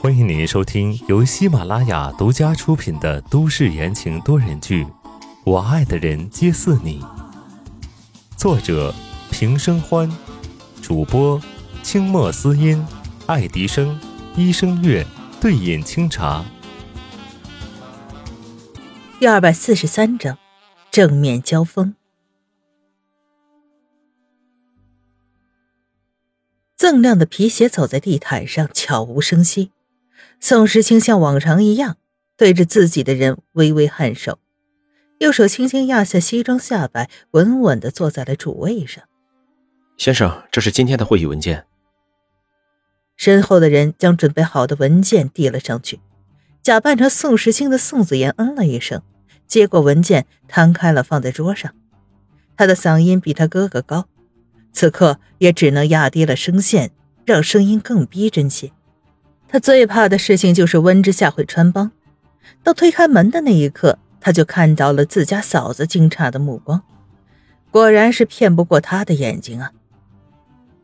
欢迎您收听由喜马拉雅独家出品的都市言情多人剧《我爱的人皆似你》，作者平生欢，主播清墨思音、爱迪生、医生月、对饮清茶。第二百四十三章，正面交锋。锃亮的皮鞋走在地毯上，悄无声息。宋时清像往常一样，对着自己的人微微颔首，右手轻轻压下西装下摆，稳稳的坐在了主位上。先生，这是今天的会议文件。身后的人将准备好的文件递了上去，假扮成宋时清的宋子言嗯了一声，接过文件，摊开了放在桌上。他的嗓音比他哥哥高。此刻也只能压低了声线，让声音更逼真些。他最怕的事情就是温之夏会穿帮。到推开门的那一刻，他就看到了自家嫂子惊诧的目光，果然是骗不过他的眼睛啊！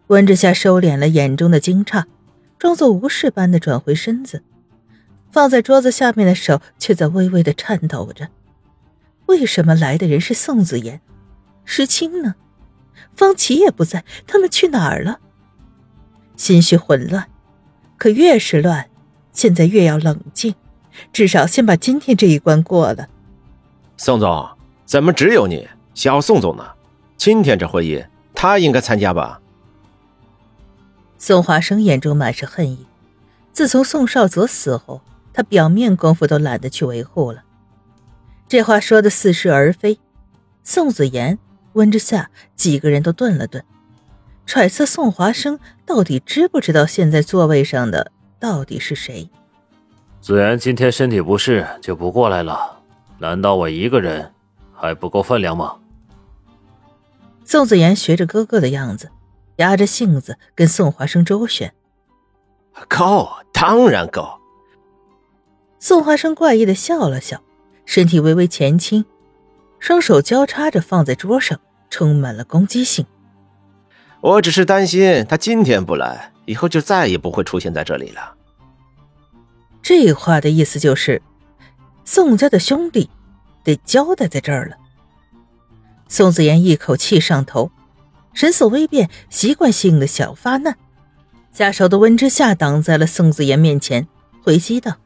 温之夏收敛了眼中的惊诧，装作无事般的转回身子，放在桌子下面的手却在微微的颤抖着。为什么来的人是宋子言？石青呢？方琦也不在，他们去哪儿了？心绪混乱，可越是乱，现在越要冷静，至少先把今天这一关过了。宋总，怎么只有你？小宋总呢？今天这会议他应该参加吧？宋华生眼中满是恨意。自从宋少泽死后，他表面功夫都懒得去维护了。这话说的似是而非。宋子言。温之夏几个人都顿了顿，揣测宋华生到底知不知道现在座位上的到底是谁。子言今天身体不适，就不过来了。难道我一个人还不够分量吗？宋子言学着哥哥的样子，压着性子跟宋华生周旋。够，当然够。宋华生怪异的笑了笑，身体微微前倾。双手交叉着放在桌上，充满了攻击性。我只是担心他今天不来，以后就再也不会出现在这里了。这话的意思就是，宋家的兄弟得交代在这儿了。宋子言一口气上头，神色微变，习惯性的小发难。下手的温之夏挡在了宋子言面前，回击道：“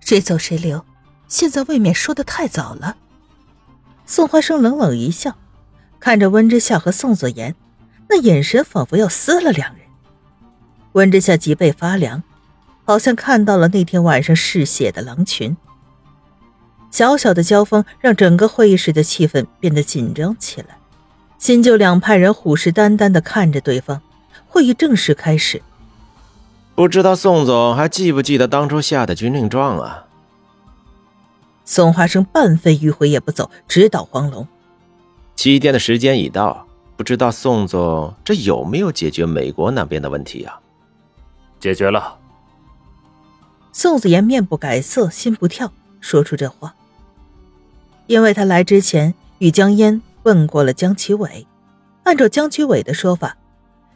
谁走谁留，现在未免说的太早了。”宋华生冷冷一笑，看着温之夏和宋子言，那眼神仿佛要撕了两人。温之夏脊背发凉，好像看到了那天晚上嗜血的狼群。小小的交锋让整个会议室的气氛变得紧张起来，新旧两派人虎视眈眈地看着对方。会议正式开始。不知道宋总还记不记得当初下的军令状啊？宋华生半分迂回也不走，直捣黄龙。七天的时间已到，不知道宋总这有没有解决美国那边的问题啊？解决了。宋子言面不改色，心不跳，说出这话，因为他来之前与江烟问过了江奇伟，按照江奇伟的说法，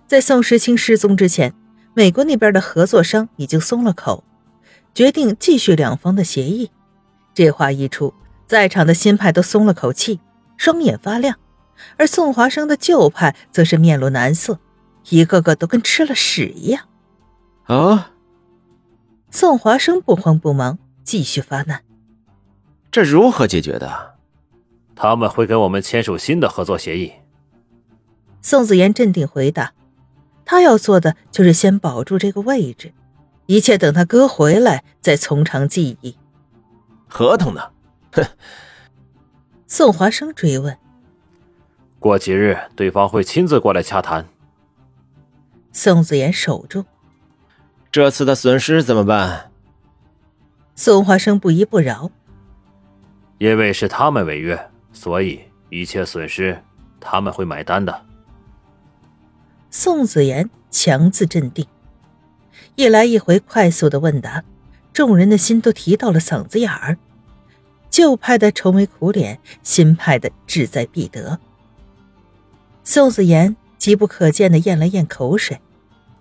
在宋时清失踪之前，美国那边的合作商已经松了口，决定继续两方的协议。这话一出，在场的新派都松了口气，双眼发亮；而宋华生的旧派则是面露难色，一个个都跟吃了屎一样。啊！宋华生不慌不忙，继续发难：“这如何解决的？他们会跟我们签署新的合作协议。”宋子言镇定回答：“他要做的就是先保住这个位置，一切等他哥回来再从长计议。”合同呢？哼！宋华生追问。过几日，对方会亲自过来洽谈。宋子言守住。这次的损失怎么办？宋华生不依不饶。因为是他们违约，所以一切损失他们会买单的。宋子言强自镇定，一来一回快速的问答。众人的心都提到了嗓子眼儿，旧派的愁眉苦脸，新派的志在必得。宋子言急不可见的咽了咽口水，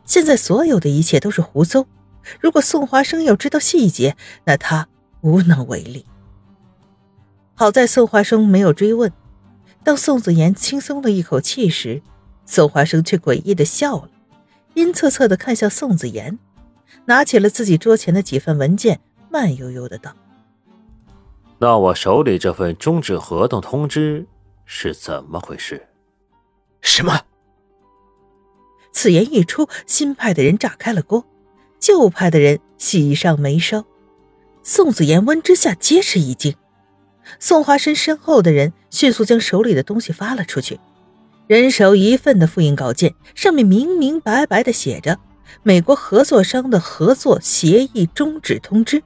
现在所有的一切都是胡诌。如果宋华生要知道细节，那他无能为力。好在宋华生没有追问。当宋子言轻松了一口气时，宋华生却诡异的笑了，阴恻恻的看向宋子言，拿起了自己桌前的几份文件，慢悠悠的道：“那我手里这份终止合同通知是怎么回事？”什么？此言一出，新派的人炸开了锅，旧派的人喜上眉梢。宋子言、温之下皆是一惊。宋华生身后的人迅速将手里的东西发了出去，人手一份的复印稿件，上面明明白白的写着“美国合作商的合作协议终止通知”，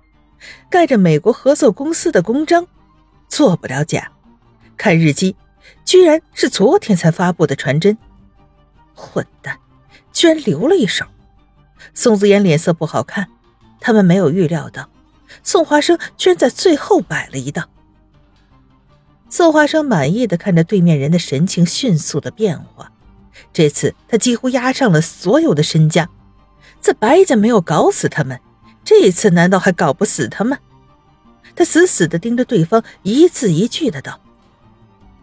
盖着美国合作公司的公章，做不了假。看日期，居然是昨天才发布的传真。混蛋，居然留了一手！宋子言脸色不好看，他们没有预料到，宋华生居然在最后摆了一道。宋华生满意的看着对面人的神情迅速的变化，这次他几乎压上了所有的身家。在白家没有搞死他们，这次难道还搞不死他们？他死死的盯着对方，一字一句的道：“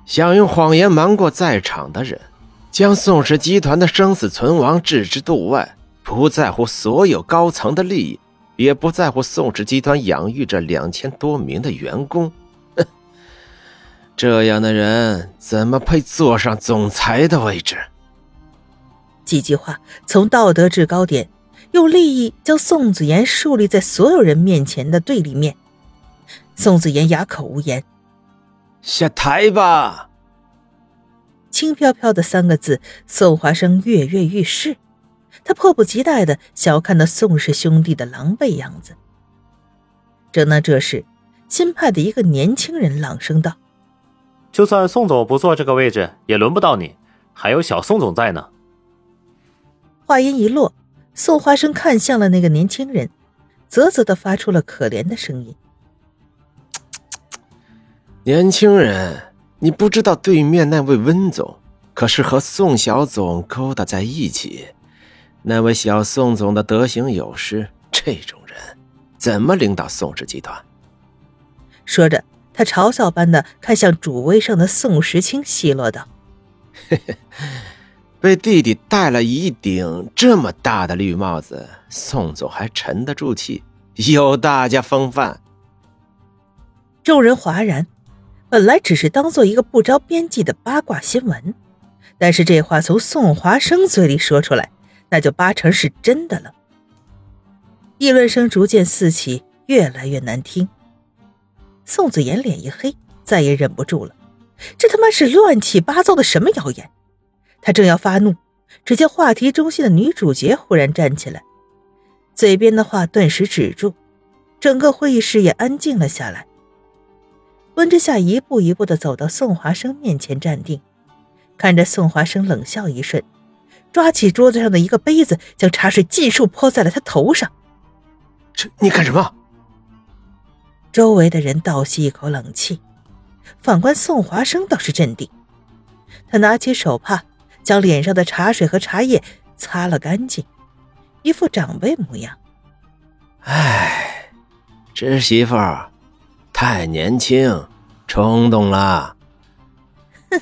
想用谎言瞒过在场的人，将宋氏集团的生死存亡置之度外，不在乎所有高层的利益，也不在乎宋氏集团养育着两千多名的员工。”这样的人怎么配坐上总裁的位置？几句话从道德制高点，用利益将宋子言树立在所有人面前的对立面。宋子言哑口无言。下台吧。轻飘飘的三个字，宋华生跃跃欲试。他迫不及待的想要看到宋氏兄弟的狼狈样子。正当这时，新派的一个年轻人朗声道。就算宋总不坐这个位置，也轮不到你，还有小宋总在呢。话音一落，宋花生看向了那个年轻人，啧啧的发出了可怜的声音：“ 年轻人，你不知道对面那位温总可是和宋小总勾搭在一起，那位小宋总的德行有失，这种人怎么领导宋氏集团？”说着。他嘲笑般的看向主位上的宋时清，奚落道：“嘿嘿，被弟弟戴了一顶这么大的绿帽子，宋总还沉得住气，有大家风范。”众人哗然，本来只是当做一个不着边际的八卦新闻，但是这话从宋华生嘴里说出来，那就八成是真的了。议论声逐渐四起，越来越难听。宋子言脸一黑，再也忍不住了。这他妈是乱七八糟的什么谣言？他正要发怒，只见话题中心的女主角忽然站起来，嘴边的话顿时止住，整个会议室也安静了下来。温之夏一步一步的走到宋华生面前站定，看着宋华生冷笑一瞬，抓起桌子上的一个杯子，将茶水尽数泼在了他头上。这你干什么？周围的人倒吸一口冷气，反观宋华生倒是镇定。他拿起手帕，将脸上的茶水和茶叶擦了干净，一副长辈模样。唉，侄媳妇太年轻，冲动了。哼！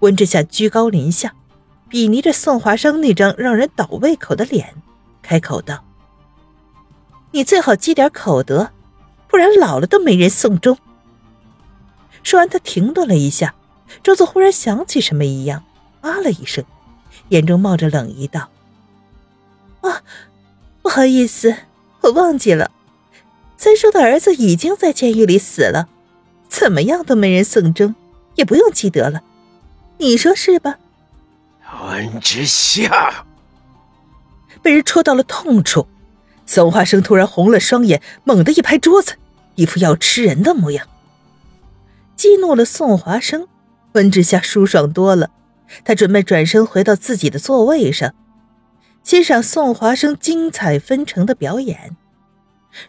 温之夏居高临下，比拟着宋华生那张让人倒胃口的脸，开口道：“你最好积点口德。”不然老了都没人送终。说完，他停顿了一下，装作忽然想起什么一样，啊了一声，眼中冒着冷意道：“啊，不好意思，我忘记了，三叔的儿子已经在监狱里死了，怎么样都没人送终，也不用记得了，你说是吧？”温之夏被人戳到了痛处，宋华生突然红了双眼，猛地一拍桌子。一副要吃人的模样，激怒了宋华生。温之夏舒爽多了，他准备转身回到自己的座位上，欣赏宋华生精彩纷呈的表演。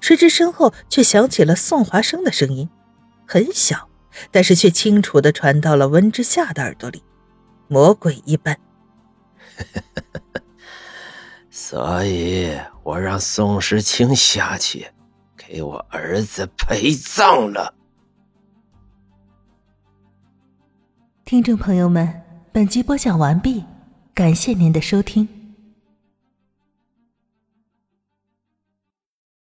谁知身后却响起了宋华生的声音，很小，但是却清楚的传到了温之夏的耳朵里，魔鬼一般。所以我让宋时清下去，给我儿子陪葬了。听众朋友们，本集播讲完毕，感谢您的收听。